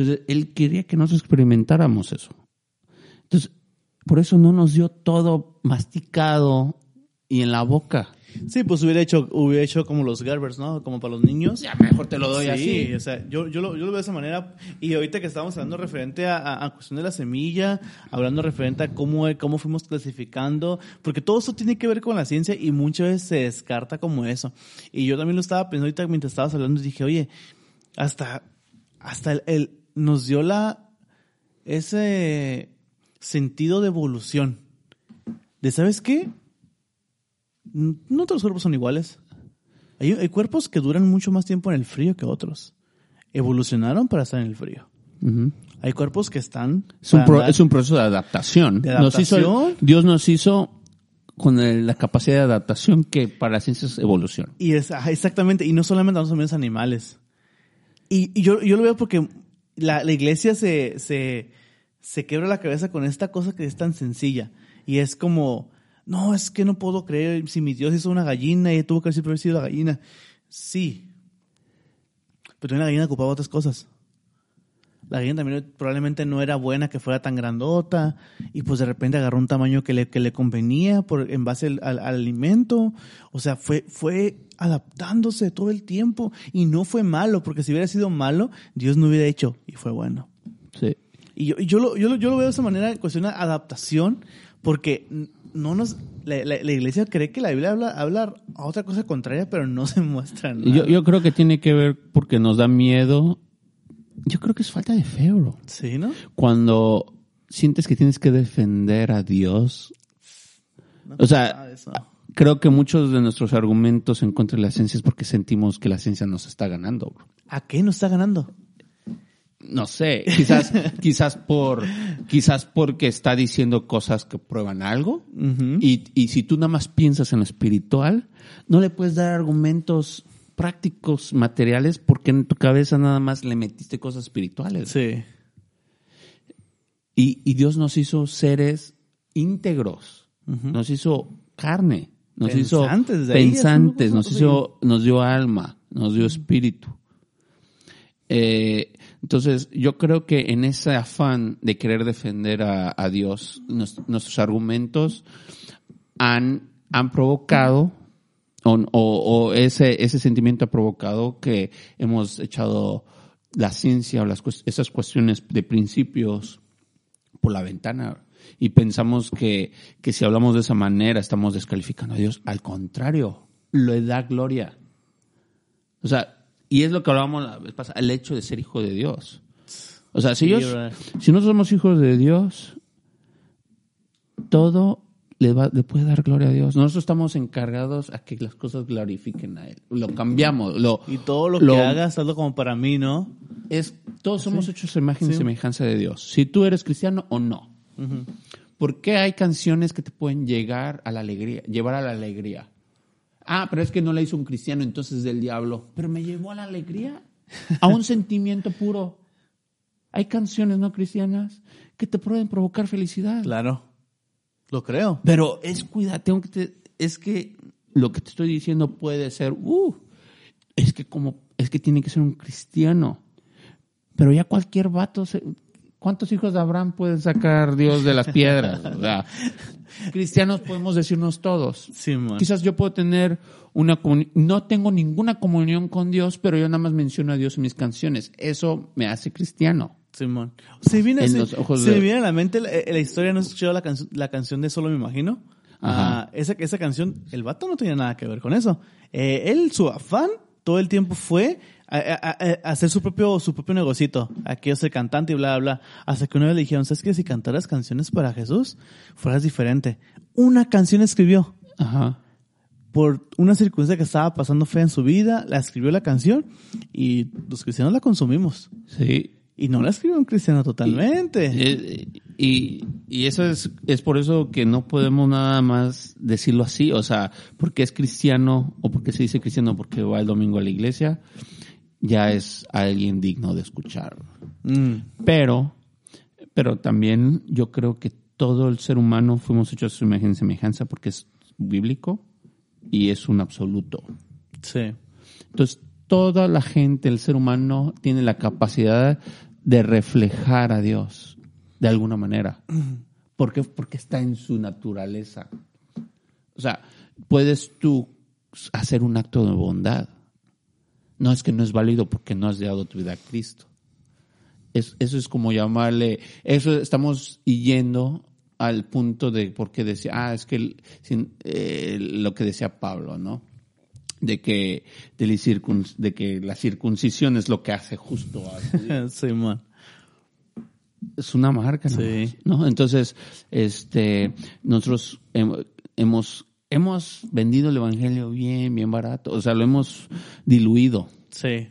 Entonces, él quería que nosotros experimentáramos eso. Entonces, por eso no nos dio todo masticado y en la boca. sí, pues hubiera hecho, hubiera hecho como los Gerbers, ¿no? Como para los niños. Ya mejor te lo doy sí, así. o sea, yo, yo, lo, yo lo veo de esa manera. Y ahorita que estamos hablando referente a, a, a cuestión de la semilla, hablando referente a cómo, cómo fuimos clasificando, porque todo eso tiene que ver con la ciencia y muchas veces se descarta como eso. Y yo también lo estaba pensando ahorita mientras estabas hablando y dije, oye, hasta, hasta el, el- nos dio la, ese sentido de evolución. De, ¿sabes qué? No todos los cuerpos son iguales. Hay, hay cuerpos que duran mucho más tiempo en el frío que otros. Evolucionaron para estar en el frío. Hay cuerpos que están. Es un, para pro- andar- es un proceso de adaptación. ¿De Nos hizo- adaptación? Dios nos hizo con el- la capacidad de adaptación que para la ciencia es evolución. Y es, ajá, exactamente, y no solamente a los animales. Y, y yo, yo lo veo porque la, la iglesia se, se, se quebra la cabeza con esta cosa que es tan sencilla. Y es como, no, es que no puedo creer si mi Dios hizo una gallina y tuvo que haber sido la gallina. Sí. Pero la gallina ocupaba otras cosas. La gallina también probablemente no era buena que fuera tan grandota y pues de repente agarró un tamaño que le, que le convenía por, en base al, al- al alimento. O sea, fue, fue adaptándose todo el tiempo y no fue malo, porque si hubiera sido malo, Dios no hubiera hecho y fue bueno. Sí. Y yo, y yo, lo, yo, lo, yo lo veo de esa manera, en cuestión de adaptación, porque no nos, la, la- la iglesia cree que la Biblia habla, habla a otra cosa contraria, pero no se muestra nada. Yo, yo creo que tiene que ver porque nos da miedo. Yo creo que es falta de fe, bro. Sí, ¿no? Cuando sientes que tienes que defender a Dios. No O sea. Creo que muchos de nuestros argumentos en contra de la ciencia es porque sentimos que la ciencia nos está ganando, bro. ¿A qué nos está ganando? No sé, quizás, quizás por, quizás porque está diciendo cosas que prueban algo. Y, y si tú nada más piensas en lo espiritual, no le puedes dar argumentos prácticos, materiales, porque en tu cabeza nada más le metiste cosas espirituales. Sí. Y, y Dios nos hizo seres íntegros, nos hizo carne, nos Pensantes, hizo de pensantes, nos hizo, nos dio alma, nos dio espíritu. Eh, entonces, yo creo que en ese afán de querer defender a, a Dios, nos- nuestros argumentos han, han provocado, o, o- o ese, ese sentimiento ha provocado que hemos echado la ciencia o las, esas cuestiones de principios por la ventana y pensamos que, que si hablamos de esa manera estamos descalificando a Dios. Al contrario, le da gloria. O sea, y es lo que hablábamos la vez pasada, el hecho de ser hijo de Dios. O sea, si, ¿verdad? si nosotros somos hijos de Dios, todo le, va, le puede dar gloria a Dios. Nosotros estamos encargados a que las cosas glorifiquen a Él. Lo cambiamos. Lo, Y todo lo, lo- que hagas, hazlo como para mí, ¿no? es, todos somos hechos a imagen y semejanza de Dios. Si tú eres cristiano o no. Ujú. ¿Por qué hay canciones que te pueden llegar a la alegría, llevar a la alegría? Ah, pero es que no la hizo un cristiano, entonces es del diablo. Pero me llevó a la alegría, a un sentimiento puro. Hay canciones no cristianas que te pueden provocar felicidad. Claro. Lo creo. Pero es cuidado, tengo que te- es que lo que te estoy diciendo puede ser, uh, es que como, es que tiene que ser un cristiano. Pero ya cualquier vato, se- ¿cuántos hijos de Abraham puede sacar Dios de las piedras? O sea, cristianos podemos decirnos todos. Sí. Quizás yo puedo tener una no tengo ninguna comunión con Dios, pero yo nada más menciono a Dios en mis canciones. Eso me hace cristiano. Simón. Se viene, En se, los ojos se de- me viene a la mente la, eh, la historia, ¿no has escuchado la, canción la canción de Solo Me Imagino? Ajá. Ah, esa, esa canción, el vato no tenía nada que ver con eso. Eh, él, su afán, todo el tiempo fue a, a- a- a hacer su propio, su propio negocito. Aquí yo soy cantante y bla, bla, bla. Hasta que una vez le dijeron, ¿sabes qué? Si cantaras canciones para Jesús, fueras diferente. Una canción escribió Ajá. por una circunstancia que estaba pasando fea en su vida, la escribió la canción y los cristianos la consumimos. Sí. Y no la escribió un cristiano totalmente. Eh, Y, y eso es, es por eso que no podemos nada más decirlo así, o sea, porque es cristiano o porque se dice cristiano porque va el domingo a la iglesia, ya es alguien digno de escuchar. Mm, Pero, pero también yo creo que todo el ser humano fuimos hechos a su imagen y semejanza porque es bíblico y es un absoluto. sí. Entonces, toda la gente, el ser humano, tiene la capacidad de reflejar a Dios de alguna manera. ¿Por qué? Porque está en su naturaleza. O sea, puedes tú hacer un acto de bondad. No es que no es válido porque no has dado tu vida a Cristo. Es- eso es como llamarle, eso estamos yendo al punto de por qué decía, ah, es que eh, lo que decía Pablo, ¿no? De que de la, que circuncisión es lo que hace justo judío. sí, man. es una marca Sí. no entonces este nosotros hem- hemos hemos vendido el evangelio bien bien barato o sea lo hemos diluido Sí.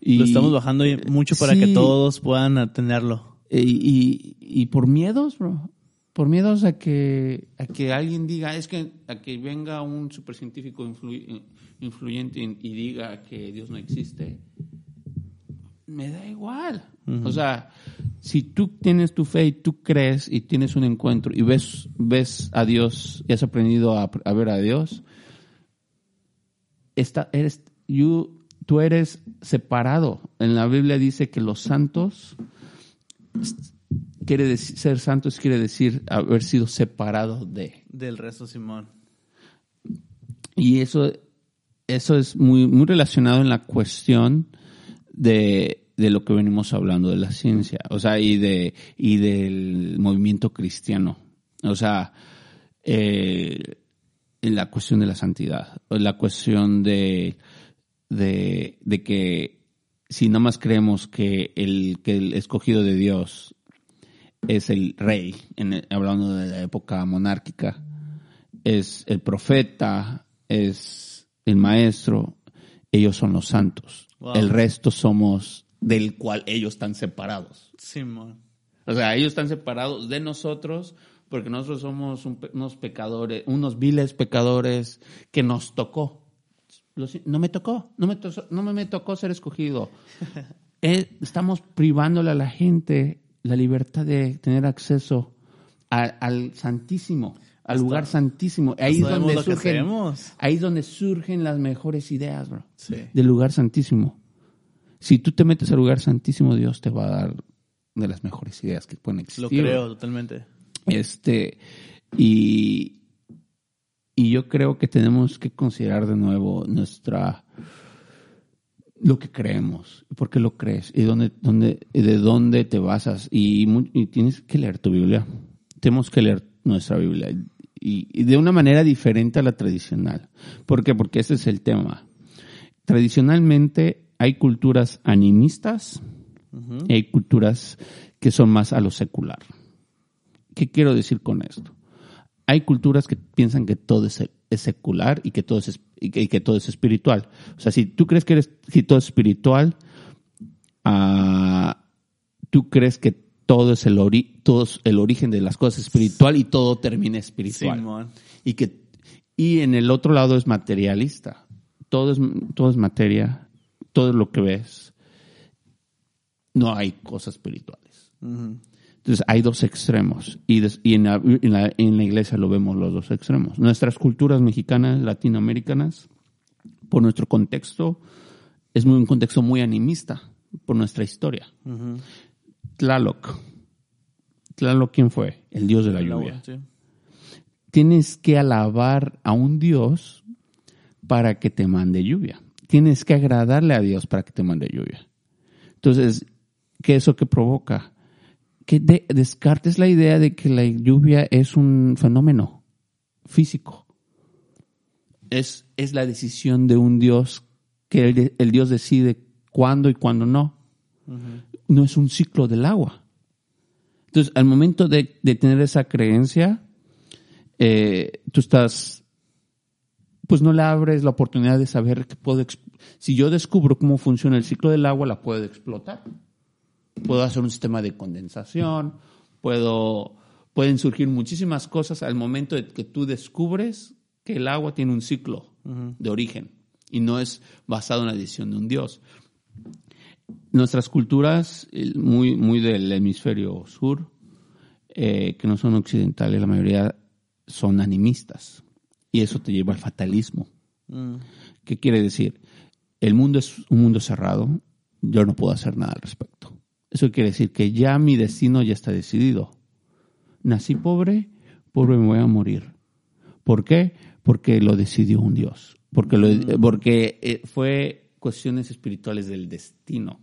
y Lo estamos bajando mucho para Sí. que todos puedan tenerlo. y, y, y por miedos bro por miedos a que a que alguien diga es que a que venga un supercientífico influ- influyente y, diga que Dios no existe me da igual o sea si tú tienes tu fe y tú crees y tienes un encuentro y ves ves a Dios y has aprendido a, a ver a Dios está, eres, you- tú eres separado. En la Biblia dice que los santos quiere decir, ser santos quiere decir haber sido separado de. Del resto, Simón. Y eso, eso es muy, muy relacionado en la cuestión de, de lo que venimos hablando de la ciencia, o sea, y de, y del movimiento cristiano. O sea, eh, en la cuestión de la santidad, en la cuestión de, de, de que si nada más creemos que el, que el escogido de Dios es el rey, en hablando de la época monárquica, es el profeta, es el maestro, ellos son los santos. Wow. El resto somos del cual ellos están separados. Simón. O sea, ellos están separados de nosotros porque nosotros somos un unos pecadores, unos viles pecadores que nos tocó. No me tocó, no me, to- no me tocó ser escogido. Eh, estamos privándole a la gente la libertad de tener acceso a- al Santísimo, al Hasta- lugar santísimo. Ahí es, donde surgen, ahí es donde surgen las mejores ideas, bro. Sí. Del lugar santísimo. Si tú te metes al lugar santísimo, Dios te va a dar de las mejores ideas que pueden existir. Lo creo totalmente. Este, y, y yo creo que tenemos que considerar de nuevo nuestra lo que creemos, por qué lo crees y dónde, dónde, de dónde te basas. Y, tienes que leer tu Biblia. Tenemos que leer nuestra Biblia y, y de una manera diferente a la tradicional. ¿Por qué? Porque ese es el tema. Tradicionalmente hay culturas animistas y hay culturas que son más a lo secular. ¿Qué quiero decir con esto? Hay culturas que piensan que todo es, es secular y que todo es, y que, y que todo es espiritual. O sea, si tú crees que eres, si todo es espiritual, ah, tú crees que todo es el ori- todo es el origen de las cosas espiritual y todo termina espiritual. Simón. Y que y en el otro lado es materialista. Todo es todo es materia, todo es lo que ves. No hay cosas espirituales. Entonces hay dos extremos y, des- y en, la, en la- en la iglesia lo vemos los dos extremos. Nuestras culturas mexicanas, latinoamericanas, por nuestro contexto, es muy, un contexto muy animista por nuestra historia. Tlaloc. Tlaloc, ¿quién fue? El dios de la lluvia. sí. Tienes que alabar a un dios para que te mande lluvia. Tienes que agradarle a Dios para que te mande lluvia. Entonces, ¿qué es eso que provoca? Que de- descartes la idea de que la lluvia es un fenómeno físico. Es, es la decisión de un Dios que el, el Dios decide cuándo y cuándo no. No es un ciclo del agua. Entonces, al momento de, de tener esa creencia, eh, tú estás, pues no le abres la oportunidad de saber que puedo, si yo descubro cómo funciona el ciclo del agua, la puedo explotar. Puedo hacer un sistema de condensación, puedo, pueden surgir muchísimas cosas al momento de que tú descubres que el agua tiene un ciclo de origen y no es basado en la decisión de un dios. Nuestras culturas, muy, muy del hemisferio sur, eh, que no son occidentales, la mayoría son animistas. Y eso te lleva al fatalismo. Mm. ¿Qué quiere decir? El mundo es un mundo cerrado, yo no puedo hacer nada al respecto. Eso quiere decir que ya mi destino ya está decidido. Nací pobre, pobre me voy a morir. ¿Por qué? Porque lo decidió un Dios. Porque, lo- porque eh, fue cuestiones espirituales del destino.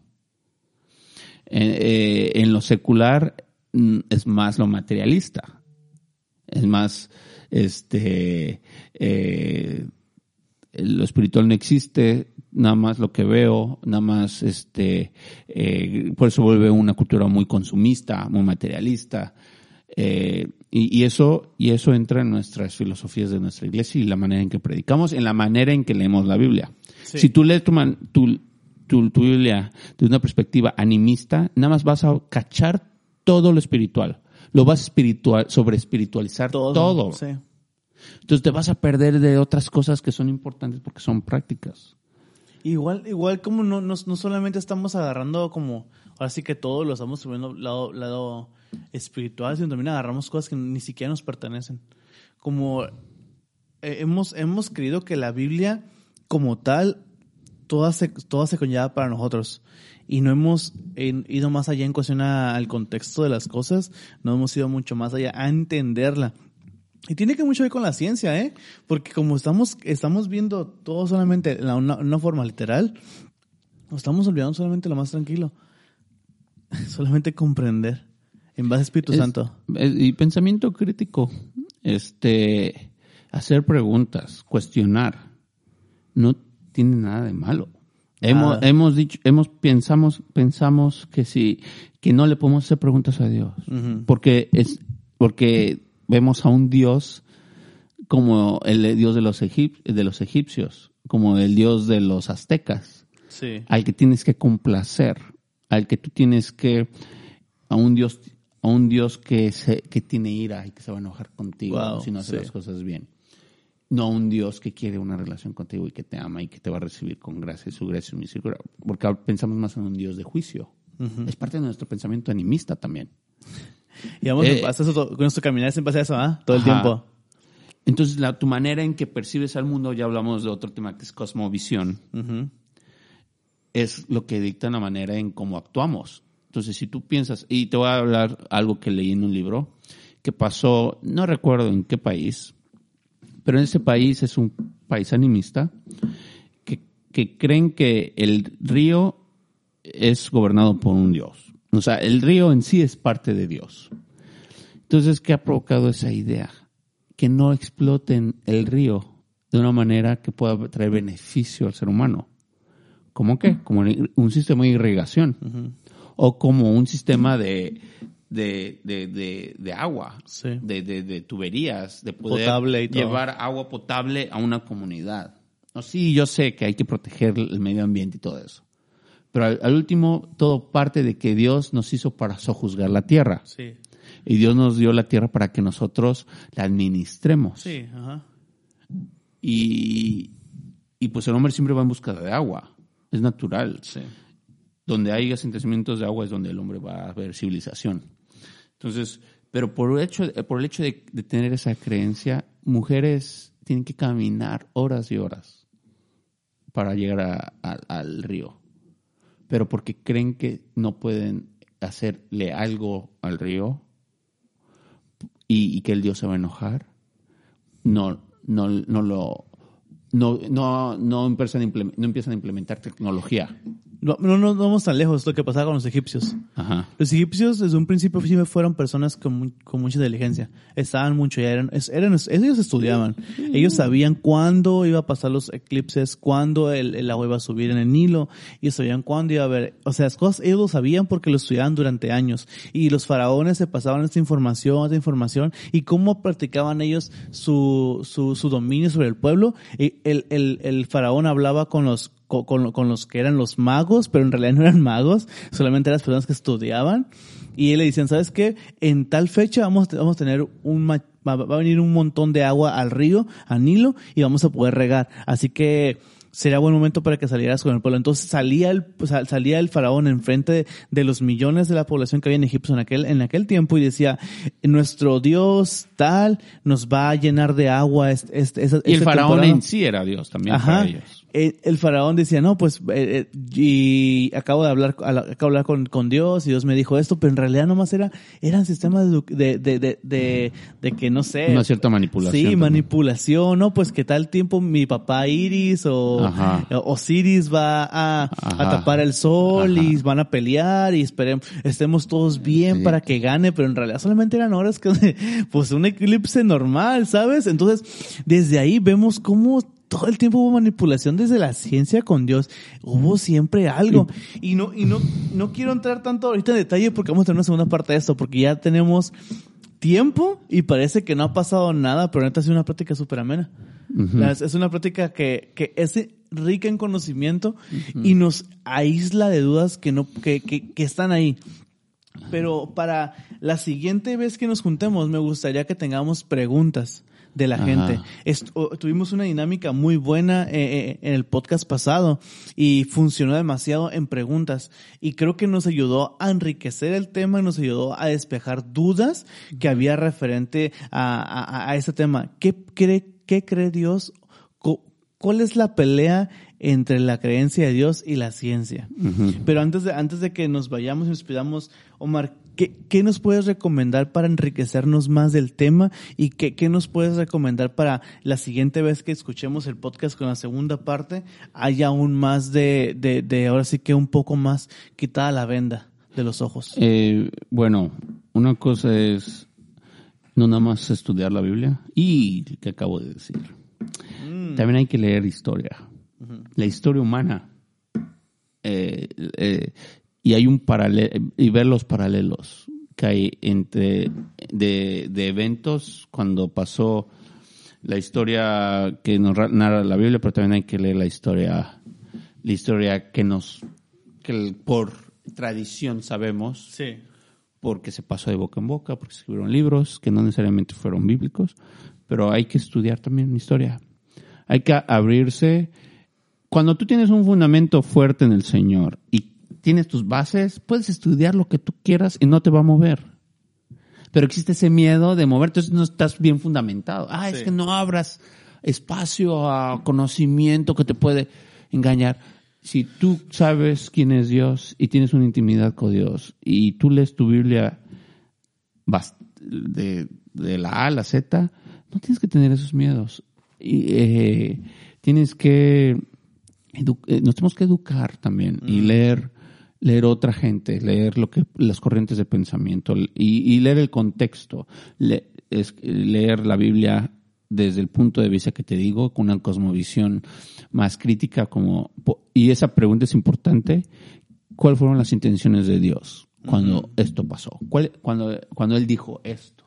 Eh, eh, en lo secular mm, es más lo materialista. Es más, este, eh, lo espiritual no existe, nada más lo que veo, nada más, este, eh, por eso vuelve una cultura muy consumista, muy materialista, eh, y, y eso, y eso entra en nuestras filosofías de nuestra iglesia y la manera en que predicamos, en la manera en que leemos la Biblia. Sí. Si tú lees tu, man- tu, tu, tu Biblia desde una perspectiva animista, nada más vas a cachar todo lo espiritual. Lo vas a espiritual, sobre espiritualizar Todo. todo. Sí. Entonces te vas a perder de otras cosas que son importantes porque son prácticas. Igual, igual como no, no, no solamente estamos agarrando como, ahora sí que todo lo estamos subiendo lado, lado espiritual, sino también agarramos cosas que ni siquiera nos pertenecen. Como eh, hemos, hemos creído que la Biblia como tal toda se, toda se conlleva para nosotros. Y no hemos ido más allá en cuestión al contexto de las cosas, no hemos ido mucho más allá a entenderla. Y tiene que mucho ver con la ciencia, ¿eh? Porque como estamos, estamos viendo todo solamente en la- una, una forma literal, nos estamos olvidando solamente lo más tranquilo. solamente comprender. En base a Espíritu Es- Santo. es- y pensamiento crítico, este, hacer preguntas, cuestionar, no tiene nada de malo. Hemos, Nada. hemos dicho, hemos pensamos, pensamos que si, que no le podemos hacer preguntas a Dios, Ujú. porque es, porque vemos a un Dios como el Dios de los, egip- de los egipcios, como el Dios de los aztecas Sí. al que tienes que complacer, al que tú tienes que, a un Dios, a un Dios que se, que tiene ira y que se va a enojar contigo Wow, si no haces sí. las cosas bien. No a un Dios que quiere una relación contigo y que te ama y que te va a recibir con gracia y su gracia y su misericordia. Porque pensamos más en un Dios de juicio. Es parte de nuestro pensamiento animista también. Y vamos Eh, eso, con nuestro caminar es en base a eso, ¿ah? Todo el tiempo. Entonces, la, tu manera en que percibes al mundo, ya hablamos de otro tema que es cosmovisión, es lo que dicta la manera en cómo actuamos. Entonces, si tú piensas, y te voy a hablar algo que leí en un libro, que pasó, no recuerdo en qué país, pero en ese país es un país animista, que, que creen que el río es gobernado por un dios. O sea, el río en sí es parte de Dios. Entonces, ¿qué ha provocado esa idea? Que no exploten el río de una manera que pueda traer beneficio al ser humano. ¿Cómo qué? Como un sistema de irrigación. O como un sistema de, de, de, de, de agua. Sí. De, de, de tuberías. De poder Potable y todo. llevar agua potable a una comunidad. No, sí, yo sé que hay que proteger el medio ambiente y todo eso. Pero al, al último, todo parte de que Dios nos hizo para sojuzgar la tierra. Sí. Y Dios nos dio la tierra para que nosotros la administremos. Sí, ajá. Y, y pues el hombre siempre va en busca de agua. Es natural. Sí. Donde hay asentamientos de agua es donde el hombre va a ver civilización. Entonces, pero por el hecho, por el hecho de, de tener esa creencia, mujeres tienen que caminar horas y horas para llegar a- a- al río. Pero porque creen que no pueden hacerle algo al río y, que el Dios se va a enojar, no, no, no lo, no, no, no empiezan a no empiezan a implementar tecnología. No, no, no, vamos tan lejos lo que pasaba con los egipcios. Ajá. Los egipcios desde un principio fueron personas con, con mucha inteligencia. Estaban mucho, ya eran, eran, ellos estudiaban. Ellos sabían cuándo iba a pasar los eclipses, cuándo el, el agua iba a subir en el Nilo, y sabían cuándo iba a haber, o sea, las cosas ellos lo sabían porque lo estudiaban durante años. Y los faraones se pasaban esta información, esta información, y cómo practicaban ellos su, su, su dominio sobre el pueblo. Y el, el, el faraón hablaba con los con, con los que eran los magos, pero en realidad no eran magos, solamente eran las personas que estudiaban. Y le decían, ¿sabes qué? En tal fecha vamos, vamos a tener un, va, va a venir un montón de agua al río, al Nilo, y vamos a poder regar. Así que sería buen momento para que salieras con el pueblo. Entonces salía el, pues, sal- salía el faraón enfrente de, de los millones de la población que había en Egipto en aquel, en aquel tiempo y decía, nuestro Dios tal nos va a llenar de agua este, este, esa- Y el faraón temporada". en sí era Dios también Ajá. para ellos. El faraón decía, no, pues, eh, eh, y acabo de hablar, acabo de hablar con, con Dios y Dios me dijo esto, pero en realidad nomás era, eran sistemas de, de, de, de, de- que no sé. Una cierta manipulación Sí, también. manipulación, ¿no? Pues que tal tiempo mi papá Iris o Ajá. Osiris va a, a tapar el sol Ajá. y van a pelear y esperemos, estemos todos bien Sí. para que gane, pero en realidad solamente eran horas que, pues un eclipse normal, ¿sabes? Entonces, desde ahí vemos cómo todo el tiempo hubo manipulación desde la ciencia con Dios. Hubo siempre algo. Y no, y no, no quiero entrar tanto ahorita en detalle porque vamos a tener una segunda parte de esto, porque ya tenemos tiempo y parece que no ha pasado nada, pero neta ha sido una práctica súper amena. Es una práctica que, que es rica en conocimiento y nos aísla de dudas que no, que, que, que están ahí. Pero para la siguiente vez que nos juntemos, me gustaría que tengamos preguntas de la Ajá. gente. Est- tuvimos una dinámica muy buena eh, eh, en el podcast pasado y funcionó demasiado en preguntas y creo que nos ayudó a enriquecer el tema y nos ayudó a despejar dudas que había referente a, a, a ese tema. ¿Qué cree, qué cree Dios? ¿cuál es la pelea entre la creencia de Dios y la ciencia? Pero antes de, antes de que nos vayamos y nos pidamos, Omar, ¿qué, ¿qué, nos puedes recomendar para enriquecernos más del tema? ¿Y qué, qué, nos puedes recomendar para la siguiente vez que escuchemos el podcast con la segunda parte, haya aún más de, de, de ahora sí que un poco más quitada la venda de los ojos? Eh, bueno, una cosa es no nada más estudiar la Biblia y que acabo de decir. Mm. También hay que leer historia, uh -huh. la historia humana. Eh, eh, y hay un paralelo, y ver los paralelos que hay entre de, de, eventos cuando pasó la historia que nos narra la Biblia, pero también hay que leer la historia, la historia que nos, que por tradición sabemos. Sí porque se pasó de boca en boca, porque se escribieron libros que no necesariamente fueron bíblicos, pero hay que estudiar también historia. Hay que abrirse. Cuando tú tienes un fundamento fuerte en el Señor y tienes tus bases, puedes estudiar lo que tú quieras y no te va a mover. Pero existe ese miedo de mover, entonces no estás bien fundamentado. Ah, sí. es que no abras espacio a conocimiento que te puede engañar si tú sabes quién es Dios y tienes una intimidad con Dios y tú lees tu Biblia de, de la A a la Z, no tienes que tener esos miedos. Y, eh, tienes que, eh, nos tenemos que educar también mm. y leer, leer otra gente, leer lo que, las corrientes de pensamiento y, y leer el contexto, le, es, leer la Biblia desde el punto de vista que te digo, con una cosmovisión más crítica, como, y esa pregunta es importante, ¿cuáles fueron las intenciones de Dios cuando uh -huh. esto pasó? ¿Cuál, cuando, cuando Él dijo esto,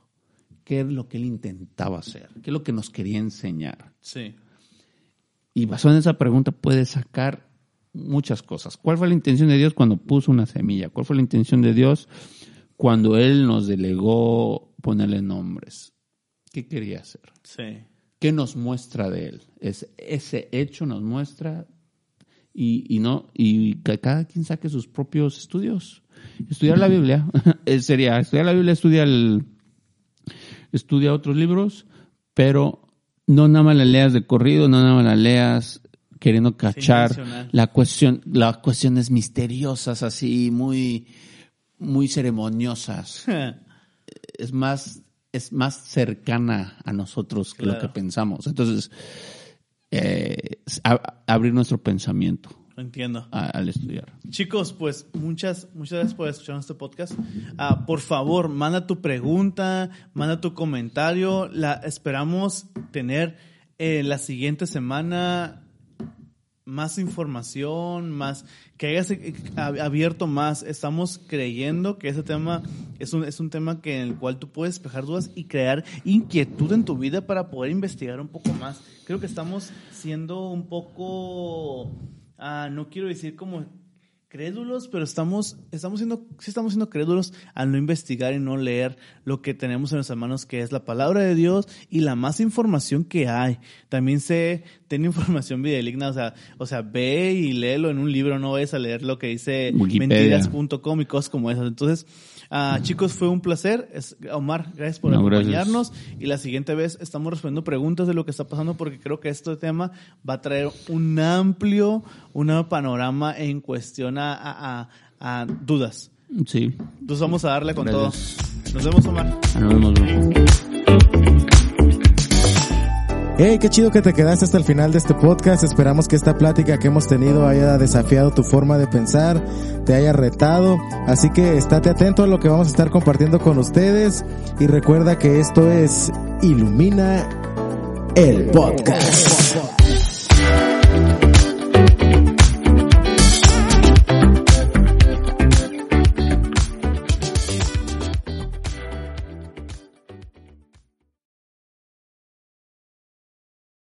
¿qué es lo que Él intentaba hacer? ¿Qué es lo que nos quería enseñar? Sí. Y basado en esa pregunta puedes sacar muchas cosas. ¿Cuál fue la intención de Dios cuando puso una semilla? ¿Cuál fue la intención de Dios cuando Él nos delegó ponerle nombres? ¿Qué quería hacer? Sí. ¿Qué nos muestra de él? Es, ese hecho nos muestra y, y, no y que cada quien saque sus propios estudios. Estudiar la Biblia sería estudiar la Biblia, estudia el, estudia otros libros, pero no nada más la leas de corrido, no nada más la leas queriendo cachar la cuestión, las cuestiones misteriosas así muy muy ceremoniosas. es más es más cercana a nosotros que lo que pensamos. Entonces, eh, a, abrir nuestro pensamiento. Entiendo. A, al estudiar. Chicos, pues muchas, muchas gracias por escuchar este podcast. Uh, por favor, manda tu pregunta, manda tu comentario. La esperamos tener eh, la siguiente semana más información, más que hayas abierto más. Estamos creyendo que ese tema es un, es un tema que en el cual tú puedes despejar dudas y crear inquietud en tu vida para poder investigar un poco más. Creo que estamos siendo un poco, uh, no quiero decir como crédulos, pero estamos, estamos siendo, sí estamos siendo crédulos al no investigar y no leer lo que tenemos en nuestras manos, que es la palabra de Dios y la más información que hay. También se tiene información videoligna, o sea, o sea, ve y léelo en un libro, no vayas a leer lo que dice mentiras.com y cosas como esas. Entonces, uh, chicos, fue un placer. Es, Omar, gracias por no, acompañarnos. Gracias. Y la siguiente vez estamos respondiendo preguntas de lo que está pasando porque creo que este tema va a traer un amplio, un panorama en cuestión a, a, a, dudas. Sí. Entonces vamos a darle con Gracias. todo. Nos vemos, Omar. Nos vemos, bro. Hey, qué chido que te quedaste hasta el final de este podcast. Esperamos que esta plática que hemos tenido haya desafiado tu forma de pensar, te haya retado. Así que estate atento a lo que vamos a estar compartiendo con ustedes. Y recuerda que esto es Ilumina el podcast.